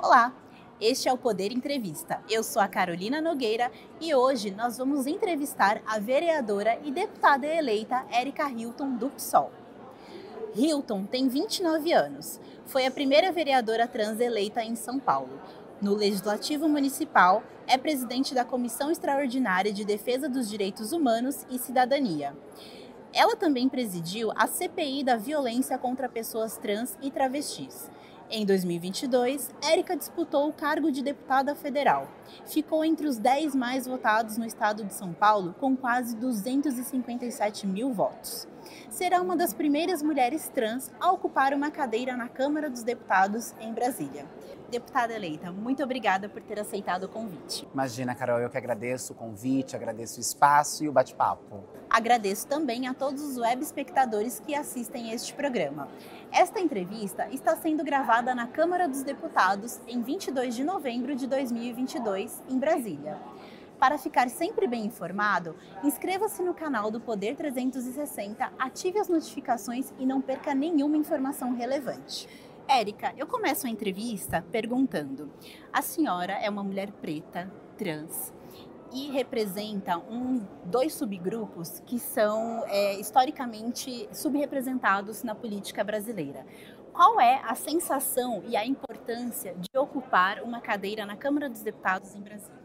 Olá, este é o Poder Entrevista. Eu sou a Carolina Nogueira e hoje nós vamos entrevistar a vereadora e deputada eleita Érica Hilton do PSOL. Hilton tem 29 anos. Foi a primeira vereadora trans eleita em São Paulo. No Legislativo Municipal, é presidente da Comissão Extraordinária de Defesa dos Direitos Humanos e Cidadania. Ela também presidiu a CPI da violência contra pessoas trans e travestis. Em 2022, Érica disputou o cargo de deputada federal. Ficou entre os 10 mais votados no estado de São Paulo, com quase 257 mil votos. Será uma das primeiras mulheres trans a ocupar uma cadeira na Câmara dos Deputados em Brasília. Deputada eleita, muito obrigada por ter aceitado o convite. Imagina, Carol, eu que agradeço o convite, agradeço o espaço e o bate-papo. Agradeço também a todos os web espectadores que assistem este programa. Esta entrevista está sendo gravada na Câmara dos Deputados em 22 de novembro de 2022, em Brasília. Para ficar sempre bem informado, inscreva-se no canal do Poder 360, ative as notificações e não perca nenhuma informação relevante. Érica, eu começo a entrevista perguntando: a senhora é uma mulher preta, trans, e representa um, dois subgrupos que são é, historicamente subrepresentados na política brasileira. Qual é a sensação e a importância de ocupar uma cadeira na Câmara dos Deputados em Brasília?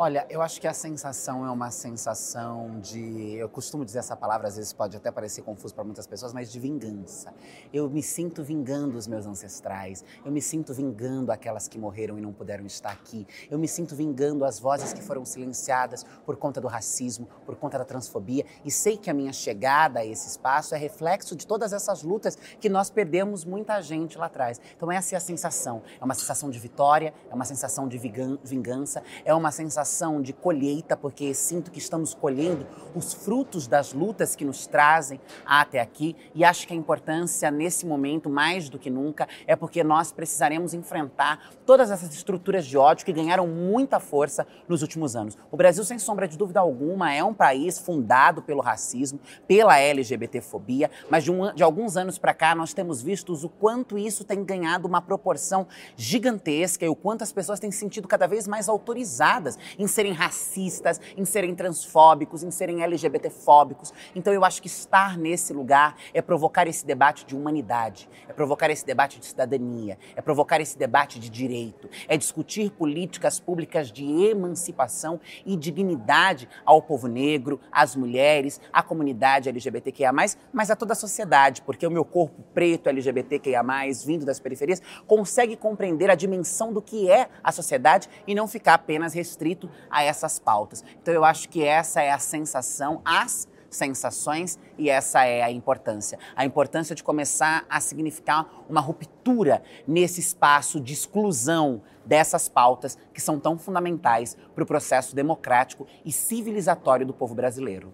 Olha, eu acho que a sensação é uma sensação de. Eu costumo dizer essa palavra, às vezes pode até parecer confuso para muitas pessoas, mas de vingança. Eu me sinto vingando os meus ancestrais. Eu me sinto vingando aquelas que morreram e não puderam estar aqui. Eu me sinto vingando as vozes que foram silenciadas por conta do racismo, por conta da transfobia. E sei que a minha chegada a esse espaço é reflexo de todas essas lutas que nós perdemos muita gente lá atrás. Então, essa é a sensação. É uma sensação de vitória, é uma sensação de vingança, é uma sensação sensação de colheita, porque sinto que estamos colhendo os frutos das lutas que nos trazem até aqui. E acho que a importância nesse momento, mais do que nunca, é porque nós precisaremos enfrentar todas essas estruturas de ódio que ganharam muita força nos últimos anos. O Brasil, sem sombra de dúvida alguma, é um país fundado pelo racismo, pela LGBTfobia, mas de, um, de alguns anos para cá nós temos visto o quanto isso tem ganhado uma proporção gigantesca e o quanto as pessoas têm se sentido cada vez mais autorizadas em serem racistas, em serem transfóbicos, em serem LGBTfóbicos. Então eu acho que estar nesse lugar é provocar esse debate de humanidade, é provocar esse debate de cidadania, é provocar esse debate de direito, é discutir políticas públicas de emancipação e dignidade ao povo negro, às mulheres, à comunidade LGBTQIA+, mas a toda a sociedade, porque o meu corpo preto LGBTQIA+, vindo das periferias, consegue compreender a dimensão do que é a sociedade e não ficar apenas restrito a essas pautas. Então eu acho que essa é a sensação, as sensações e essa é a importância. A importância de começar a significar uma ruptura nesse espaço de exclusão dessas pautas que são tão fundamentais para o processo democrático e civilizatório do povo brasileiro.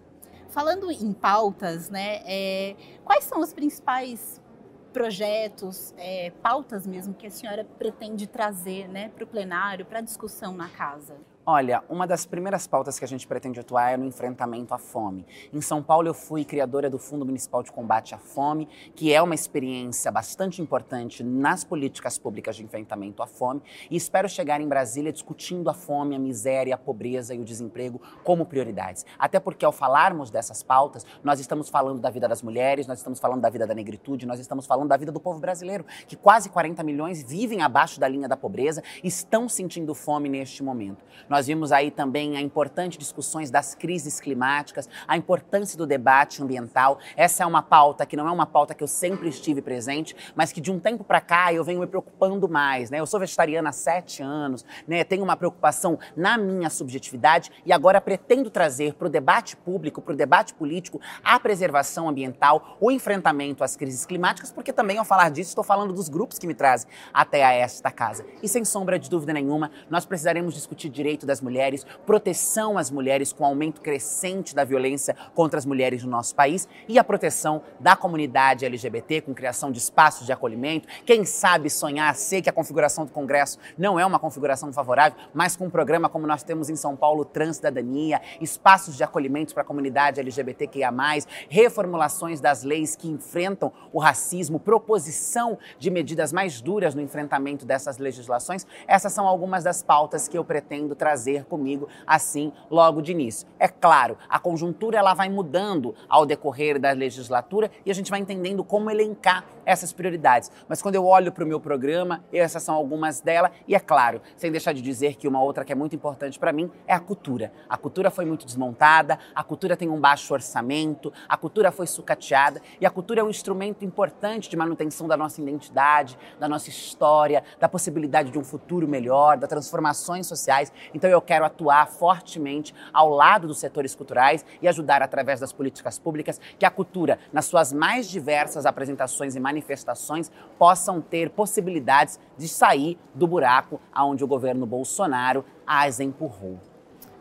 Falando em pautas, né, é, quais são os principais projetos, é, pautas mesmo que a senhora pretende trazer né, para o plenário, para discussão na casa? Olha, uma das primeiras pautas que a gente pretende atuar é no enfrentamento à fome. Em São Paulo, eu fui criadora do Fundo Municipal de Combate à Fome, que é uma experiência bastante importante nas políticas públicas de enfrentamento à fome, e espero chegar em Brasília discutindo a fome, a miséria, a pobreza e o desemprego como prioridades. Até porque, ao falarmos dessas pautas, nós estamos falando da vida das mulheres, nós estamos falando da vida da negritude, nós estamos falando da vida do povo brasileiro, que quase 40 milhões vivem abaixo da linha da pobreza e estão sentindo fome neste momento. Nós vimos aí também a importante discussões das crises climáticas, a importância do debate ambiental. Essa é uma pauta que não é uma pauta que eu sempre estive presente, mas que de um tempo para cá eu venho me preocupando mais. Né? Eu sou vegetariana há sete anos, né? tenho uma preocupação na minha subjetividade e agora pretendo trazer para o debate público, para o debate político, a preservação ambiental, o enfrentamento às crises climáticas, porque também ao falar disso estou falando dos grupos que me trazem até a esta casa. E sem sombra de dúvida nenhuma, nós precisaremos discutir direitos das mulheres, proteção às mulheres com aumento crescente da violência contra as mulheres no nosso país e a proteção da comunidade LGBT com criação de espaços de acolhimento. Quem sabe sonhar, sei que a configuração do Congresso não é uma configuração favorável, mas com um programa como nós temos em São Paulo, Transcidadania, espaços de acolhimento para a comunidade LGBTQIA+, reformulações das leis que enfrentam o racismo, proposição de medidas mais duras no enfrentamento dessas legislações, essas são algumas das pautas que eu pretendo trazer comigo assim logo de início. É claro, a conjuntura ela vai mudando ao decorrer da legislatura e a gente vai entendendo como elencar essas prioridades. Mas quando eu olho para o meu programa, essas são algumas delas e é claro, sem deixar de dizer que uma outra que é muito importante para mim é a cultura. A cultura foi muito desmontada, a cultura tem um baixo orçamento, a cultura foi sucateada e a cultura é um instrumento importante de manutenção da nossa identidade, da nossa história, da possibilidade de um futuro melhor, das transformações sociais. Então eu quero atuar fortemente ao lado dos setores culturais e ajudar através das políticas públicas que a cultura, nas suas mais diversas apresentações e manifestações, possam ter possibilidades de sair do buraco aonde o governo Bolsonaro as empurrou.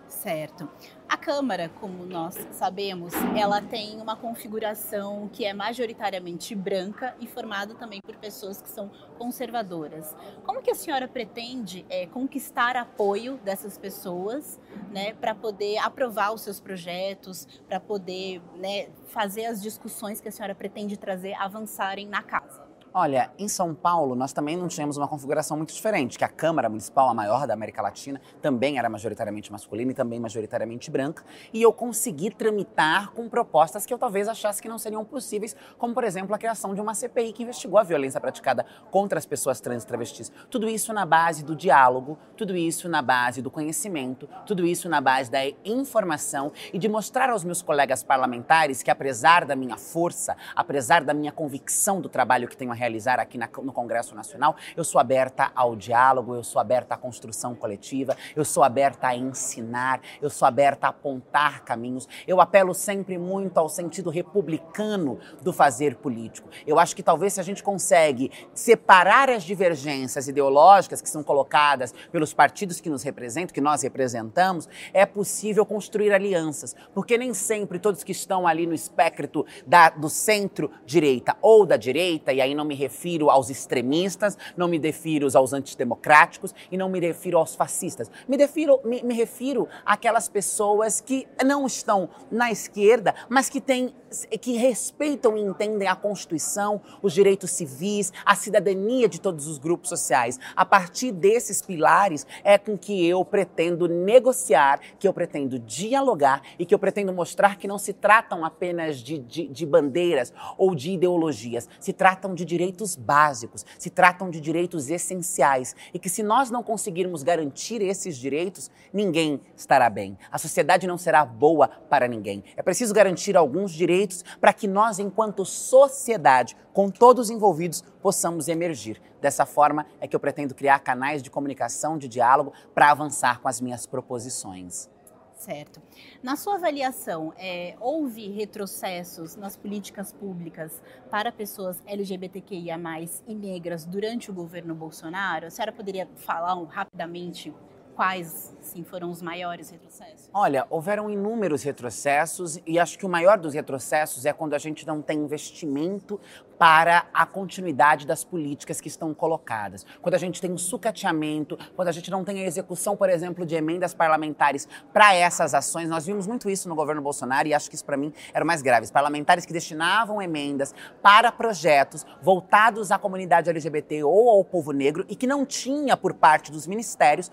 Certo. A Câmara, como nós sabemos, ela tem uma configuração que é majoritariamente branca e formada também por pessoas que são conservadoras. Como que a senhora pretende é, conquistar apoio dessas pessoas, né, para poder aprovar os seus projetos, para poder né, fazer as discussões que a senhora pretende trazer avançarem na casa? Olha, em São Paulo nós também não tínhamos uma configuração muito diferente, que a Câmara Municipal, a maior da América Latina, também era majoritariamente masculina e também majoritariamente branca, e eu consegui tramitar com propostas que eu talvez achasse que não seriam possíveis, como por exemplo a criação de uma CPI que investigou a violência praticada contra as pessoas trans e travestis. Tudo isso na base do diálogo, tudo isso na base do conhecimento, tudo isso na base da informação e de mostrar aos meus colegas parlamentares que apesar da minha força, apesar da minha convicção do trabalho que tenho a realizar aqui na, no Congresso Nacional. Eu sou aberta ao diálogo, eu sou aberta à construção coletiva, eu sou aberta a ensinar, eu sou aberta a apontar caminhos. Eu apelo sempre muito ao sentido republicano do fazer político. Eu acho que talvez se a gente consegue separar as divergências ideológicas que são colocadas pelos partidos que nos representam, que nós representamos, é possível construir alianças, porque nem sempre todos que estão ali no espectro da, do centro-direita ou da direita, e aí não me me refiro aos extremistas, não me refiro aos antidemocráticos e não me refiro aos fascistas. Me, refiro, me, me refiro àquelas pessoas que não estão na esquerda, mas que têm que respeitam e entendem a Constituição, os direitos civis, a cidadania de todos os grupos sociais. A partir desses pilares é com que eu pretendo negociar, que eu pretendo dialogar e que eu pretendo mostrar que não se tratam apenas de, de, de bandeiras ou de ideologias, se tratam de direitos básicos, se tratam de direitos essenciais e que se nós não conseguirmos garantir esses direitos, ninguém estará bem. A sociedade não será boa para ninguém. É preciso garantir alguns direitos para que nós, enquanto sociedade, com todos envolvidos, possamos emergir. Dessa forma é que eu pretendo criar canais de comunicação, de diálogo, para avançar com as minhas proposições. Certo. Na sua avaliação, é, houve retrocessos nas políticas públicas para pessoas LGBTQIA+, e negras durante o governo Bolsonaro? A senhora poderia falar um, rapidamente quais sim, foram os maiores retrocessos? Olha, houveram inúmeros retrocessos e acho que o maior dos retrocessos é quando a gente não tem investimento para a continuidade das políticas que estão colocadas. Quando a gente tem um sucateamento, quando a gente não tem a execução, por exemplo, de emendas parlamentares para essas ações, nós vimos muito isso no governo Bolsonaro e acho que isso para mim era o mais grave. Os parlamentares que destinavam emendas para projetos voltados à comunidade LGBT ou ao povo negro e que não tinha por parte dos ministérios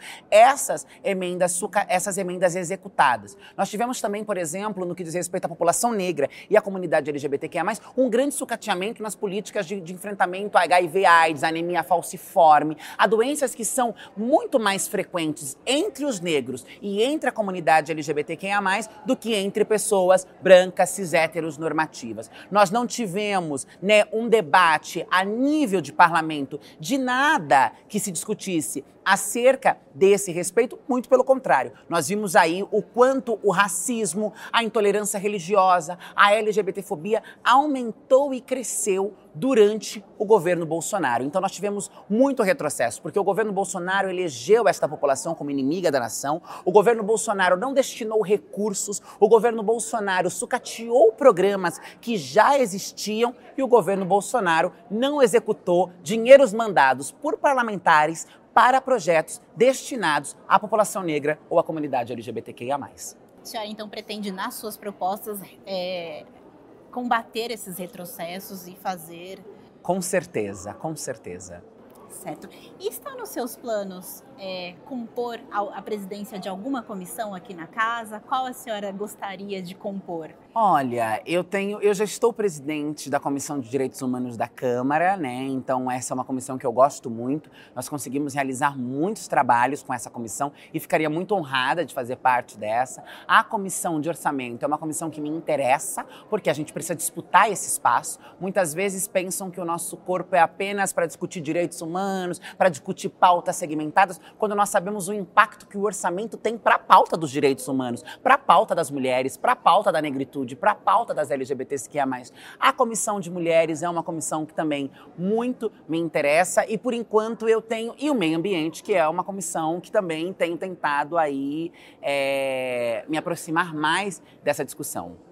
essas emendas, essas emendas executadas. Nós tivemos também, por exemplo, no que diz respeito à população negra e à comunidade LGBTQIA+, um grande sucateamento nas políticas de, de enfrentamento a HIV AIDS, anemia falciforme, a doenças que são muito mais frequentes entre os negros e entre a comunidade LGBTQIA+, do que entre pessoas brancas, cis héteros normativas. Nós não tivemos né, um debate a nível de parlamento de nada que se discutisse acerca desse respeito, muito pelo contrário. Nós vimos aí o quanto o racismo, a intolerância religiosa, a LGBTfobia aumentou e cresceu durante o governo Bolsonaro. Então nós tivemos muito retrocesso, porque o governo Bolsonaro elegeu esta população como inimiga da nação, o governo Bolsonaro não destinou recursos, o governo Bolsonaro sucateou programas que já existiam e o governo Bolsonaro não executou dinheiros mandados por parlamentares para projetos destinados à população negra ou à comunidade LGBTQIA+. A senhora então pretende nas suas propostas é combater esses retrocessos e fazer. Com certeza, com certeza. Certo. E está nos seus planos é, compor a, presidência de alguma comissão aqui na casa? Qual a senhora gostaria de compor? Olha, eu tenho, eu já estou presidente da Comissão de Direitos Humanos da Câmara, né? Então essa é uma comissão que eu gosto muito. Nós conseguimos realizar muitos trabalhos com essa comissão e ficaria muito honrada de fazer parte dessa. A comissão de orçamento é uma comissão que me interessa porque a gente precisa disputar esse espaço. Muitas vezes pensam que o nosso corpo é apenas para discutir direitos humanos, para discutir pautas segmentadas quando nós sabemos o impacto que o orçamento tem para a pauta dos direitos humanos, para a pauta das mulheres, para a pauta da negritude, para a pauta das LGBTQIA+. A Comissão de Mulheres é uma comissão que também muito me interessa e por enquanto eu tenho e o meio ambiente que é uma comissão que também tenho tentado aí é, me aproximar mais dessa discussão.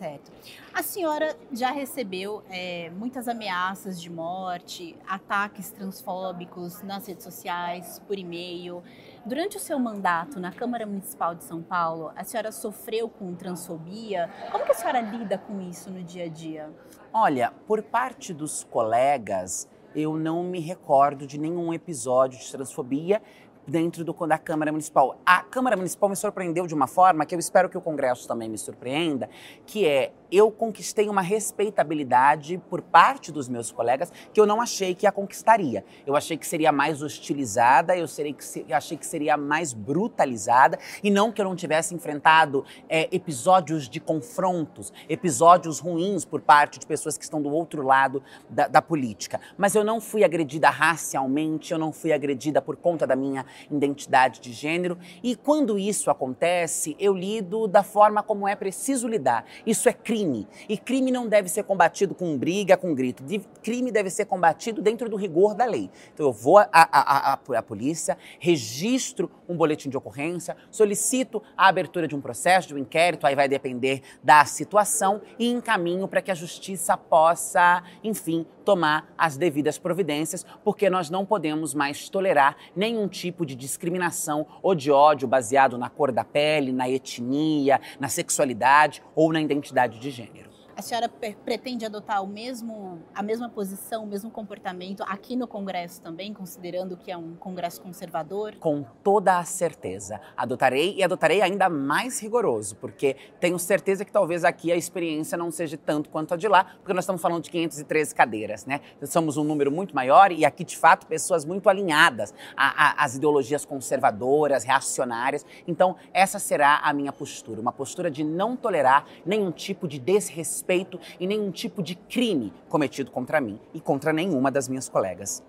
Certo. A senhora já recebeu é, muitas ameaças de morte, ataques transfóbicos nas redes sociais, por e-mail. Durante o seu mandato na Câmara Municipal de São Paulo, a senhora sofreu com transfobia? Como que a senhora lida com isso no dia a dia? Olha, por parte dos colegas, eu não me recordo de nenhum episódio de transfobia dentro do, da Câmara Municipal. A Câmara Municipal me surpreendeu de uma forma que eu espero que o Congresso também me surpreenda, que é eu conquistei uma respeitabilidade por parte dos meus colegas que eu não achei que a conquistaria. Eu achei que seria mais hostilizada, eu, serei que, eu achei que seria mais brutalizada e não que eu não tivesse enfrentado é, episódios de confrontos, episódios ruins por parte de pessoas que estão do outro lado da, da política. Mas eu não fui agredida racialmente, eu não fui agredida por conta da minha identidade de gênero e quando isso acontece, eu lido da forma como é preciso lidar. Isso é crime crime. E crime não deve ser combatido com briga, com grito. Crime deve ser combatido dentro do rigor da lei. Então eu vou à polícia, registro um boletim de ocorrência, solicito a abertura de um processo, de um inquérito, aí vai depender da situação, e encaminho para que a justiça possa, enfim, tomar as devidas providências, porque nós não podemos mais tolerar nenhum tipo de discriminação ou de ódio baseado na cor da pele, na etnia, na sexualidade ou na identidade de gênero. A senhora pretende adotar o mesmo, a mesma posição, o mesmo comportamento aqui no Congresso também, considerando que é um Congresso conservador? Com toda a certeza. Adotarei e adotarei ainda mais rigoroso, porque tenho certeza que talvez aqui a experiência não seja tanto quanto a de lá, porque nós estamos falando de 513 cadeiras, né? Somos um número muito maior e aqui, de fato, pessoas muito alinhadas às ideologias conservadoras, reacionárias. Então, essa será a minha postura, uma postura de não tolerar nenhum tipo de desrespeito respeito e nenhum tipo de crime cometido contra mim e contra nenhuma das minhas colegas.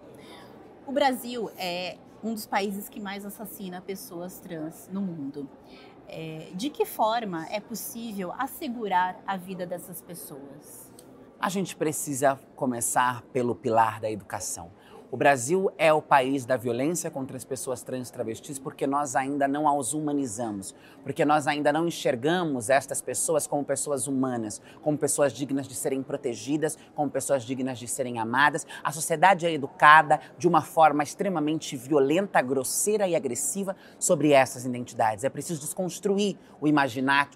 O Brasil é um dos países que mais assassina pessoas trans no mundo. É, de que forma é possível assegurar a vida dessas pessoas? A gente precisa começar pelo pilar da educação. O Brasil é o país da violência contra as pessoas trans e travestis porque nós ainda não as humanizamos, porque nós ainda não enxergamos estas pessoas como pessoas humanas, como pessoas dignas de serem protegidas, como pessoas dignas de serem amadas. A sociedade é educada de uma forma extremamente violenta, grosseira e agressiva sobre essas identidades. É preciso desconstruir o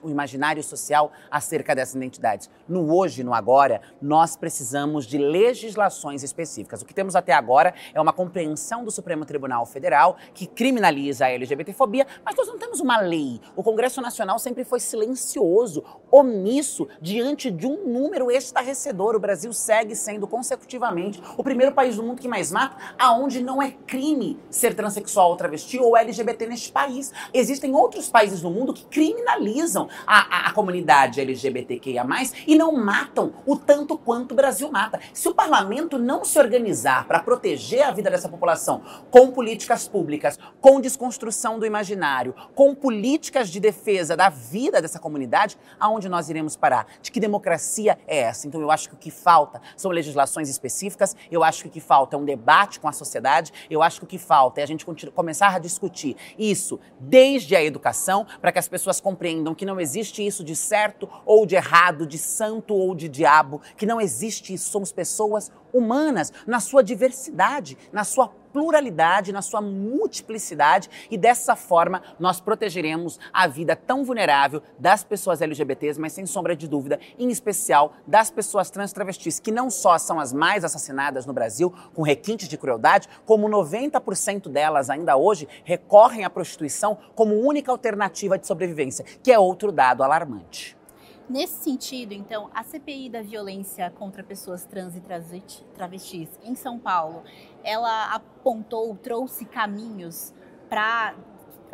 o imaginário social acerca dessas identidades. No hoje, no agora, nós precisamos de legislações específicas. O que temos até agora agora é uma compreensão do Supremo Tribunal Federal que criminaliza a LGBTfobia, mas nós não temos uma lei. O Congresso Nacional sempre foi silencioso, omisso diante de um número estarrecedor. O Brasil segue sendo consecutivamente o primeiro país do mundo que mais mata, aonde não é crime ser transexual ou travesti ou LGBT neste país. Existem outros países no mundo que criminalizam a, a, a comunidade LGBTQIA+, e não matam o tanto quanto o Brasil mata. Se o parlamento não se organizar para proteger proteger a vida dessa população com políticas públicas, com desconstrução do imaginário, com políticas de defesa da vida dessa comunidade, aonde nós iremos parar? De que democracia é essa? Então eu acho que o que falta são legislações específicas, eu acho que o que falta é um debate com a sociedade, eu acho que o que falta é a gente começar a discutir isso desde a educação, para que as pessoas compreendam que não existe isso de certo ou de errado, de santo ou de diabo, que não existe isso. Somos pessoas humanas na sua diversidade, na sua pluralidade, na sua multiplicidade e dessa forma nós protegeremos a vida tão vulnerável das pessoas LGBTs, mas sem sombra de dúvida, em especial das pessoas trans travestis, que não só são as mais assassinadas no Brasil, com requintes de crueldade, como 90% delas ainda hoje recorrem à prostituição como única alternativa de sobrevivência, que é outro dado alarmante. Nesse sentido, então, a CPI da violência contra pessoas trans e travestis em São Paulo, ela apontou, trouxe caminhos para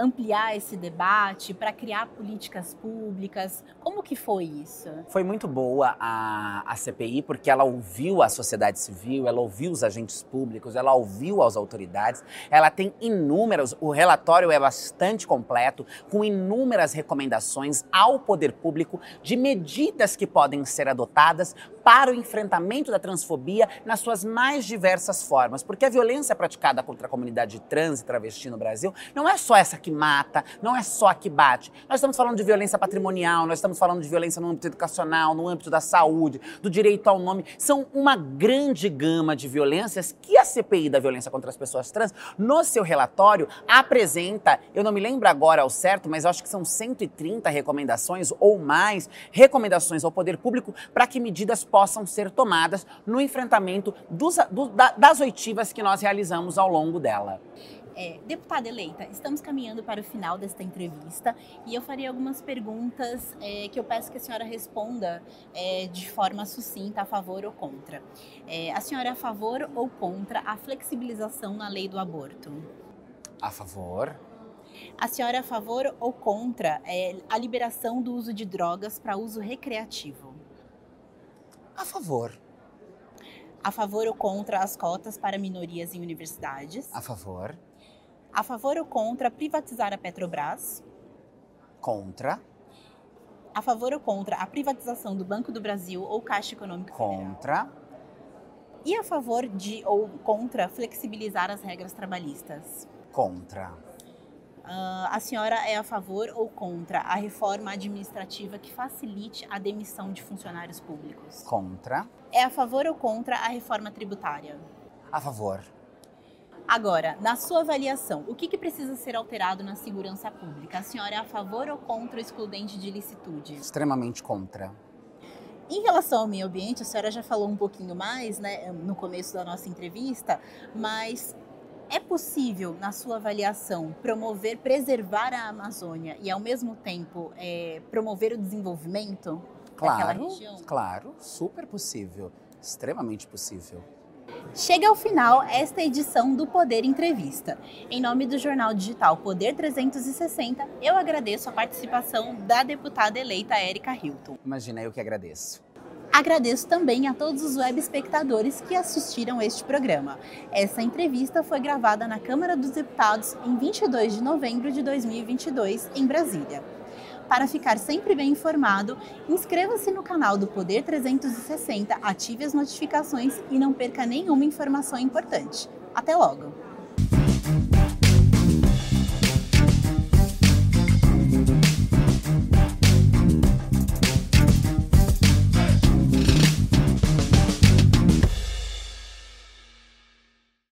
ampliar esse debate, para criar políticas públicas? Como que foi isso? Foi muito boa a, a CPI, porque ela ouviu a sociedade civil, ela ouviu os agentes públicos, ela ouviu as autoridades, ela tem inúmeros, o relatório é bastante completo, com inúmeras recomendações ao poder público de medidas que podem ser adotadas para o enfrentamento da transfobia nas suas mais diversas formas. Porque a violência praticada contra a comunidade trans e travesti no Brasil não é só essa que mata, não é só a que bate. Nós estamos falando de violência patrimonial, nós estamos falando de violência no âmbito educacional, no âmbito da saúde, do direito ao nome. São uma grande gama de violências que a CPI da violência contra as pessoas trans, no seu relatório, apresenta, eu não me lembro agora ao certo, mas acho que são 130 recomendações ou mais, recomendações ao poder público para que medidas possam ser tomadas no enfrentamento dos, do, da, das oitivas que nós realizamos ao longo dela. É, deputada eleita, estamos caminhando para o final desta entrevista e eu faria algumas perguntas é, que eu peço que a senhora responda é, de forma sucinta, a favor ou contra. É, a senhora é a favor ou contra a flexibilização na lei do aborto? A favor. A senhora é a favor ou contra é, a liberação do uso de drogas para uso recreativo? A favor. A favor ou contra as cotas para minorias em universidades? A favor. A favor ou contra privatizar a Petrobras? Contra. A favor ou contra a privatização do Banco do Brasil ou Caixa Econômica Contra. Federal? E a favor de ou contra flexibilizar as regras trabalhistas? Contra. Uh, a senhora é a favor ou contra a reforma administrativa que facilite a demissão de funcionários públicos? Contra. É a favor ou contra a reforma tributária? A favor. Agora, na sua avaliação, o que, que, precisa ser alterado na segurança pública? A senhora é a favor ou contra o excludente de licitude? Extremamente contra. Em relação ao meio ambiente, a senhora já falou um pouquinho mais né, no começo da nossa entrevista, mas é possível, na sua avaliação, promover, preservar a Amazônia e, ao mesmo tempo, é, promover o desenvolvimento claro, daquela região? Claro, super possível, extremamente possível. Chega ao final esta edição do Poder Entrevista. Em nome do jornal digital Poder 360, eu agradeço a participação da deputada eleita Érica Hilton. Imagina, eu que agradeço. Agradeço também a todos os web espectadores que assistiram este programa. Essa entrevista foi gravada na Câmara dos Deputados em 22 de novembro de 2022, em Brasília. Para ficar sempre bem informado, inscreva-se no canal do Poder 360, ative as notificações e não perca nenhuma informação importante. Até logo!